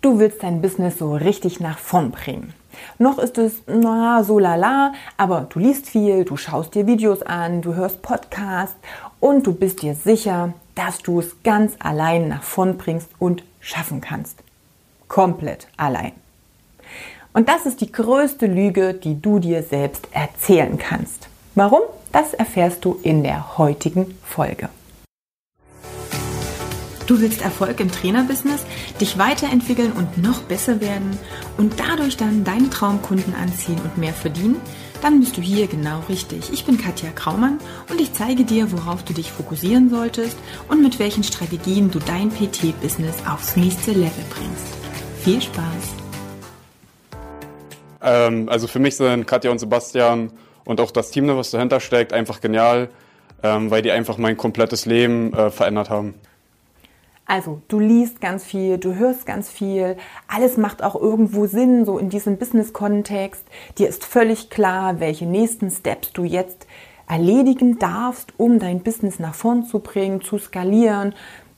Du willst dein Business so richtig nach vorn bringen. Noch ist es, na, so lala, aber du liest viel, du schaust dir Videos an, du hörst Podcasts und du bist dir sicher, dass du es ganz allein nach vorn bringst und schaffen kannst. Komplett allein. Und das ist die größte Lüge, die du dir selbst erzählen kannst. Warum? Das erfährst du in der heutigen Folge. Du willst Erfolg im Trainerbusiness, dich weiterentwickeln und noch besser werden und dadurch dann deine Traumkunden anziehen und mehr verdienen? Dann bist du hier genau richtig. Ich bin Katja Kraumann und ich zeige dir, worauf du dich fokussieren solltest und mit welchen Strategien du dein PT-Business aufs nächste Level bringst. Viel Spaß! Ähm, also für mich sind Katja und Sebastian und auch das Team, was dahinter steckt, einfach genial, ähm, weil die einfach mein komplettes Leben äh, verändert haben. Also, du liest ganz viel, du hörst ganz viel, alles macht auch irgendwo Sinn, so in diesem Business-Kontext. Dir ist völlig klar, welche nächsten Steps du jetzt erledigen darfst, um dein Business nach vorn zu bringen, zu skalieren,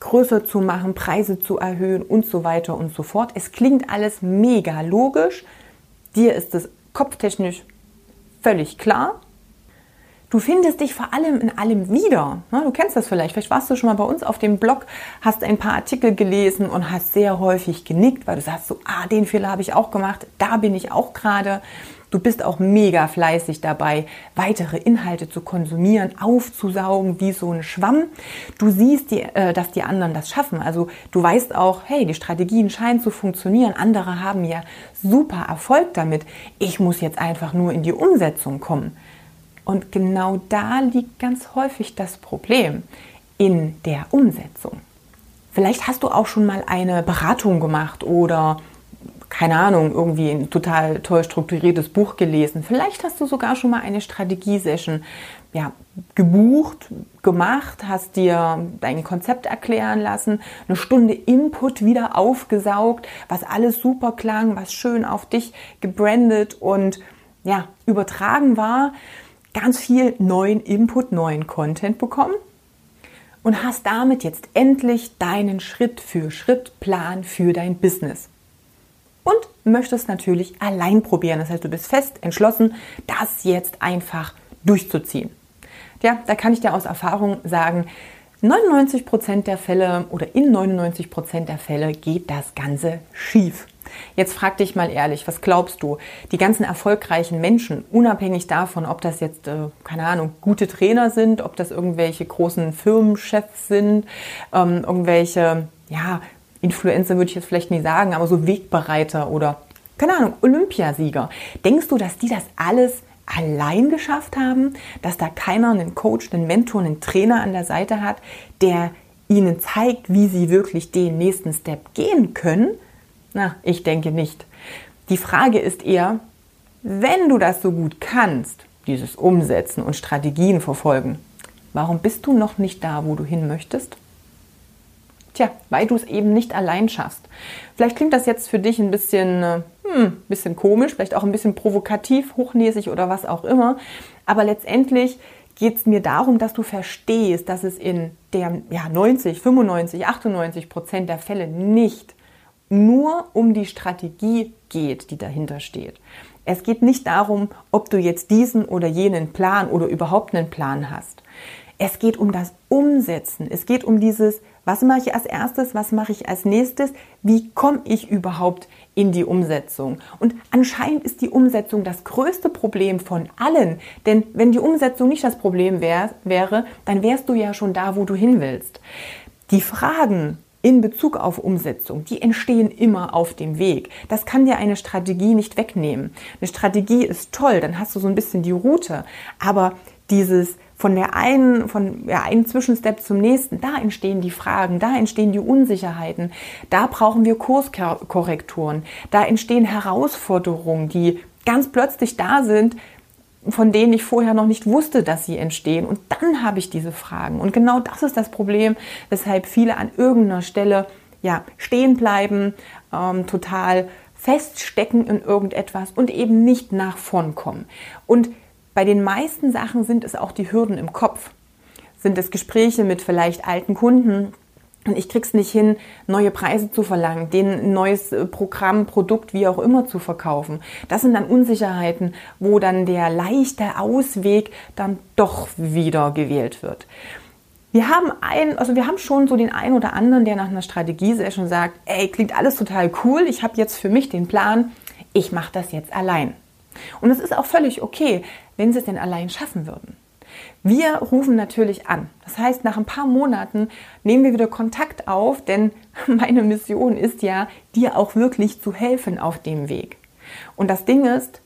größer zu machen, Preise zu erhöhen und so weiter und so fort. Es klingt alles mega logisch. Dir ist es kopftechnisch völlig klar. Du findest dich vor allem in allem wieder. Du kennst das vielleicht. Vielleicht warst du schon mal bei uns auf dem Blog, hast ein paar Artikel gelesen und hast sehr häufig genickt, weil du sagst so, ah, den Fehler habe ich auch gemacht, da bin ich auch gerade. Du bist auch mega fleißig dabei, weitere Inhalte zu konsumieren, aufzusaugen wie so ein Schwamm. Du siehst, die, äh, dass die anderen das schaffen. Also du weißt auch, hey, die Strategien scheinen zu funktionieren. Andere haben ja super Erfolg damit. Ich muss jetzt einfach nur in die Umsetzung kommen. Und genau da liegt ganz häufig das Problem in der Umsetzung. Vielleicht hast du auch schon mal eine Beratung gemacht oder keine Ahnung, irgendwie ein total toll strukturiertes Buch gelesen. Vielleicht hast du sogar schon mal eine Strategiesession ja, gebucht, gemacht, hast dir dein Konzept erklären lassen, eine Stunde Input wieder aufgesaugt, was alles super klang, was schön auf dich gebrandet und ja, übertragen war ganz viel neuen Input, neuen Content bekommen und hast damit jetzt endlich deinen Schritt für Schritt Plan für dein Business. Und möchtest natürlich allein probieren. Das heißt, du bist fest entschlossen, das jetzt einfach durchzuziehen. Ja, da kann ich dir aus Erfahrung sagen, 99% der Fälle oder in 99% der Fälle geht das Ganze schief. Jetzt frag dich mal ehrlich, was glaubst du? Die ganzen erfolgreichen Menschen, unabhängig davon, ob das jetzt, äh, keine Ahnung, gute Trainer sind, ob das irgendwelche großen Firmenchefs sind, ähm, irgendwelche, ja, Influencer würde ich jetzt vielleicht nicht sagen, aber so Wegbereiter oder, keine Ahnung, Olympiasieger. Denkst du, dass die das alles allein geschafft haben, dass da keiner einen Coach, einen Mentor, einen Trainer an der Seite hat, der ihnen zeigt, wie sie wirklich den nächsten Step gehen können? Na, ich denke nicht. Die Frage ist eher, wenn du das so gut kannst, dieses Umsetzen und Strategien verfolgen, warum bist du noch nicht da, wo du hin möchtest? Tja, weil du es eben nicht allein schaffst. Vielleicht klingt das jetzt für dich ein bisschen, äh, hm, bisschen komisch, vielleicht auch ein bisschen provokativ, hochnäsig oder was auch immer. Aber letztendlich geht es mir darum, dass du verstehst, dass es in der ja, 90, 95, 98 Prozent der Fälle nicht nur um die Strategie geht, die dahinter steht. Es geht nicht darum, ob du jetzt diesen oder jenen Plan oder überhaupt einen Plan hast. Es geht um das Umsetzen. Es geht um dieses, was mache ich als erstes, was mache ich als nächstes, wie komme ich überhaupt in die Umsetzung. Und anscheinend ist die Umsetzung das größte Problem von allen. Denn wenn die Umsetzung nicht das Problem wär, wäre, dann wärst du ja schon da, wo du hin willst. Die Fragen, in Bezug auf Umsetzung, die entstehen immer auf dem Weg. Das kann dir eine Strategie nicht wegnehmen. Eine Strategie ist toll, dann hast du so ein bisschen die Route, aber dieses von der einen, von ja, einem Zwischenstep zum nächsten, da entstehen die Fragen, da entstehen die Unsicherheiten, da brauchen wir Kurskorrekturen, da entstehen Herausforderungen, die ganz plötzlich da sind, von denen ich vorher noch nicht wusste, dass sie entstehen. Und dann habe ich diese Fragen. Und genau das ist das Problem, weshalb viele an irgendeiner Stelle ja, stehen bleiben, ähm, total feststecken in irgendetwas und eben nicht nach vorn kommen. Und bei den meisten Sachen sind es auch die Hürden im Kopf. Sind es Gespräche mit vielleicht alten Kunden, Und ich krieg's nicht hin, neue Preise zu verlangen, ein neues äh, Programm, Produkt, wie auch immer zu verkaufen. Das sind dann Unsicherheiten, wo dann der leichte Ausweg dann doch wieder gewählt wird. Wir haben ein, also wir haben schon so den einen oder anderen, der nach einer Strategie-Session sagt, ey, klingt alles total cool, ich habe jetzt für mich den Plan, ich mache das jetzt allein. Und es ist auch völlig okay, wenn sie es denn allein schaffen würden. Wir rufen natürlich an. Das heißt, nach ein paar Monaten nehmen wir wieder Kontakt auf, denn meine Mission ist ja, dir auch wirklich zu helfen auf dem Weg. Und das Ding ist,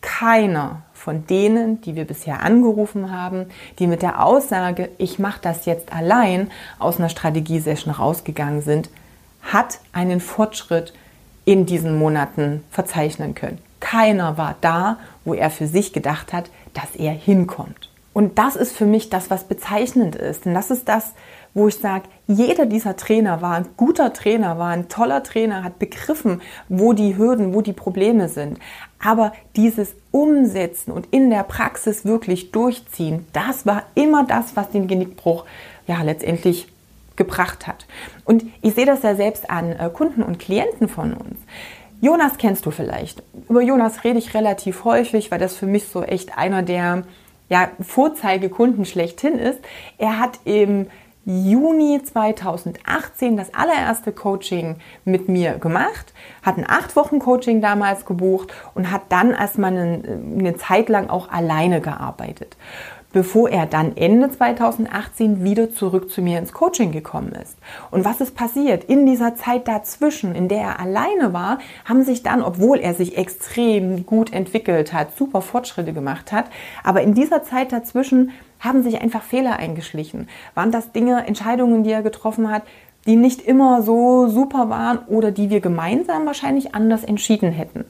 keiner von denen, die wir bisher angerufen haben, die mit der Aussage, ich mache das jetzt allein, aus einer Strategiesession rausgegangen sind, hat einen Fortschritt in diesen Monaten verzeichnen können. Keiner war da, wo er für sich gedacht hat, dass er hinkommt. Und das ist für mich das, was bezeichnend ist. Und das ist das, wo ich sage, jeder dieser Trainer war ein guter Trainer, war ein toller Trainer, hat begriffen, wo die Hürden, wo die Probleme sind. Aber dieses Umsetzen und in der Praxis wirklich durchziehen, das war immer das, was den Genickbruch ja letztendlich gebracht hat. Und ich sehe das ja selbst an äh, Kunden und Klienten von uns. Jonas kennst du vielleicht. Über Jonas rede ich relativ häufig, weil das für mich so echt einer der ja, Vorzeigekunden schlechthin ist. Er hat im Juni 2018 das allererste Coaching mit mir gemacht, hat ein acht Wochen Coaching damals gebucht und hat dann erstmal eine, eine Zeit lang auch alleine gearbeitet bevor er dann Ende 2018 wieder zurück zu mir ins Coaching gekommen ist. Und was ist passiert? In dieser Zeit dazwischen, in der er alleine war, haben sich dann, obwohl er sich extrem gut entwickelt hat, super Fortschritte gemacht hat, aber in dieser Zeit dazwischen haben sich einfach Fehler eingeschlichen. Waren das Dinge, Entscheidungen, die er getroffen hat, die nicht immer so super waren oder die wir gemeinsam wahrscheinlich anders entschieden hätten.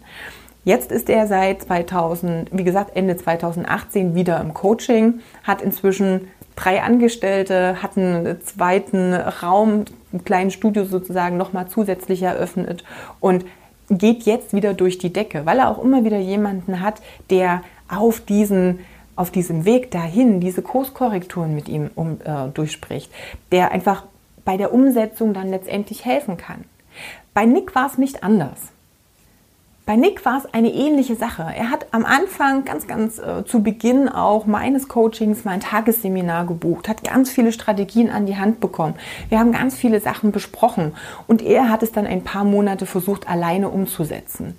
Jetzt ist er seit 2000, wie gesagt, Ende 2018 wieder im Coaching, hat inzwischen drei Angestellte, hat einen zweiten Raum, ein kleines Studio sozusagen nochmal zusätzlich eröffnet und geht jetzt wieder durch die Decke, weil er auch immer wieder jemanden hat, der auf diesen auf diesem Weg dahin diese Kurskorrekturen mit ihm um, äh, durchspricht, der einfach bei der Umsetzung dann letztendlich helfen kann. Bei Nick war es nicht anders. Bei Nick war es eine ähnliche Sache. Er hat am Anfang, ganz, ganz äh, zu Beginn auch meines Coachings mein Tagesseminar gebucht, hat ganz viele Strategien an die Hand bekommen. Wir haben ganz viele Sachen besprochen und er hat es dann ein paar Monate versucht, alleine umzusetzen.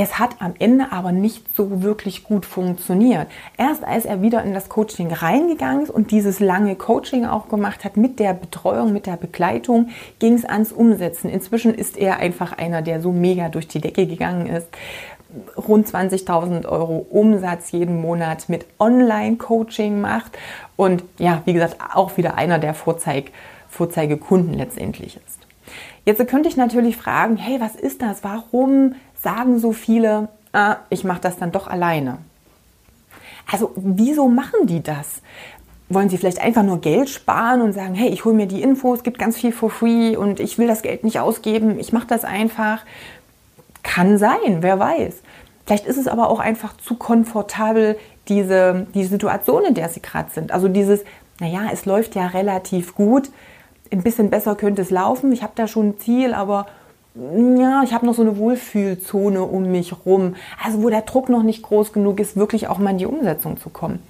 Es hat am Ende aber nicht so wirklich gut funktioniert. Erst als er wieder in das Coaching reingegangen ist und dieses lange Coaching auch gemacht hat mit der Betreuung, mit der Begleitung, ging es ans Umsetzen. Inzwischen ist er einfach einer, der so mega durch die Decke gegangen ist. Rund 20.000 Euro Umsatz jeden Monat mit Online-Coaching macht und ja, wie gesagt, auch wieder einer der Vorzeig Vorzeigekunden letztendlich ist. Jetzt könnte ich natürlich fragen, hey, was ist das? Warum sagen so viele, ah, ich mache das dann doch alleine. Also wieso machen die das? Wollen sie vielleicht einfach nur Geld sparen und sagen, hey, ich hole mir die Infos, gibt ganz viel for free und ich will das Geld nicht ausgeben, ich mache das einfach. Kann sein, wer weiß. Vielleicht ist es aber auch einfach zu komfortabel, diese, die Situation, in der sie gerade sind. Also dieses, naja, es läuft ja relativ gut, ein bisschen besser könnte es laufen, ich habe da schon ein Ziel, aber ja, ich habe noch so eine Wohlfühlzone um mich rum. Also wo der Druck noch nicht groß genug ist, wirklich auch mal in die Umsetzung zu kommen.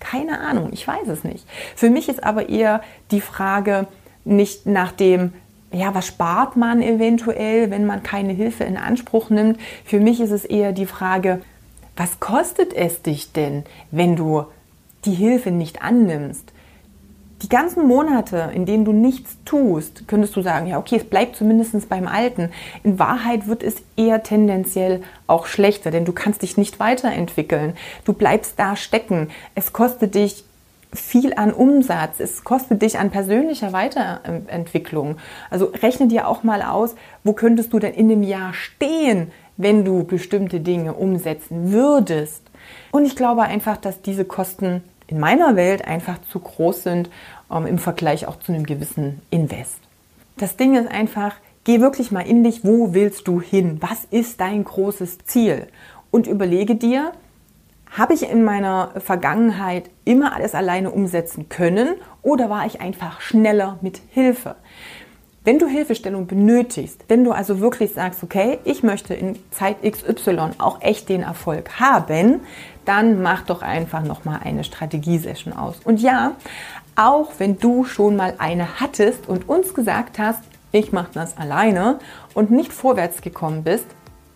Keine Ahnung, ich weiß es nicht. Für mich ist aber eher die Frage nicht nach dem, ja, was spart man eventuell, wenn man keine Hilfe in Anspruch nimmt. Für mich ist es eher die Frage, was kostet es dich denn, wenn du die Hilfe nicht annimmst? Die ganzen Monate, in denen du nichts tust, könntest du sagen, ja, okay, es bleibt zumindest beim Alten. In Wahrheit wird es eher tendenziell auch schlechter, denn du kannst dich nicht weiterentwickeln. Du bleibst da stecken. Es kostet dich viel an Umsatz, es kostet dich an persönlicher Weiterentwicklung. Also rechne dir auch mal aus, wo könntest du denn in dem Jahr stehen, wenn du bestimmte Dinge umsetzen würdest. Und ich glaube einfach, dass diese Kosten in meiner Welt einfach zu groß sind ähm, im Vergleich auch zu einem gewissen Invest. Das Ding ist einfach, geh wirklich mal in dich, wo willst du hin? Was ist dein großes Ziel? Und überlege dir, Habe ich in meiner Vergangenheit immer alles alleine umsetzen können oder war ich einfach schneller mit Hilfe? Wenn du Hilfestellung benötigst, wenn du also wirklich sagst, okay, ich möchte in Zeit XY auch echt den Erfolg haben, dann mach doch einfach nochmal eine Strategiesession aus. Und ja, auch wenn du schon mal eine hattest und uns gesagt hast, ich mache das alleine und nicht vorwärts gekommen bist,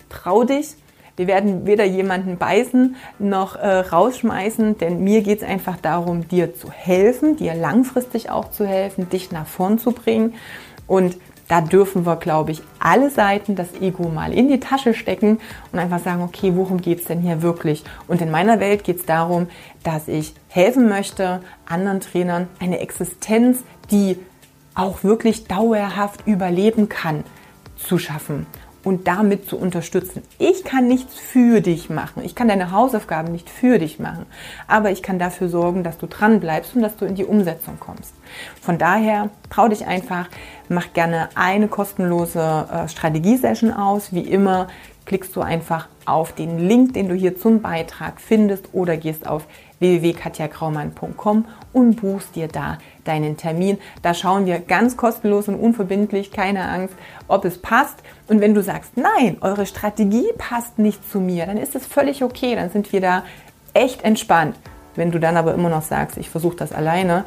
trau dich. Wir werden weder jemanden beißen noch äh, rausschmeißen, denn mir geht es einfach darum, dir zu helfen, dir langfristig auch zu helfen, dich nach vorn zu bringen. Und da dürfen wir, glaube ich, alle Seiten das Ego mal in die Tasche stecken und einfach sagen, okay, worum geht es denn hier wirklich? Und in meiner Welt geht es darum, dass ich helfen möchte, anderen Trainern eine Existenz, die auch wirklich dauerhaft überleben kann, zu schaffen und damit zu unterstützen. Ich kann nichts für dich machen. Ich kann deine Hausaufgaben nicht für dich machen. Aber ich kann dafür sorgen, dass du dran bleibst und dass du in die Umsetzung kommst. Von daher trau dich einfach, mach gerne eine kostenlose äh, Strategiesession aus. Wie immer klickst du einfach auf den Link, den du hier zum Beitrag findest oder gehst auf www.katjakraumann.com und buchst dir da deinen Termin. Da schauen wir ganz kostenlos und unverbindlich, keine Angst, ob es passt. Und wenn du sagst, nein, eure Strategie passt nicht zu mir, dann ist es völlig okay, dann sind wir da echt entspannt. Wenn du dann aber immer noch sagst, ich versuche das alleine,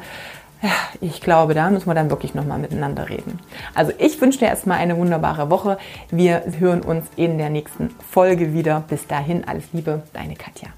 ich glaube, da müssen wir dann wirklich nochmal miteinander reden. Also ich wünsche dir erstmal eine wunderbare Woche. Wir hören uns in der nächsten Folge wieder. Bis dahin, alles Liebe, deine Katja.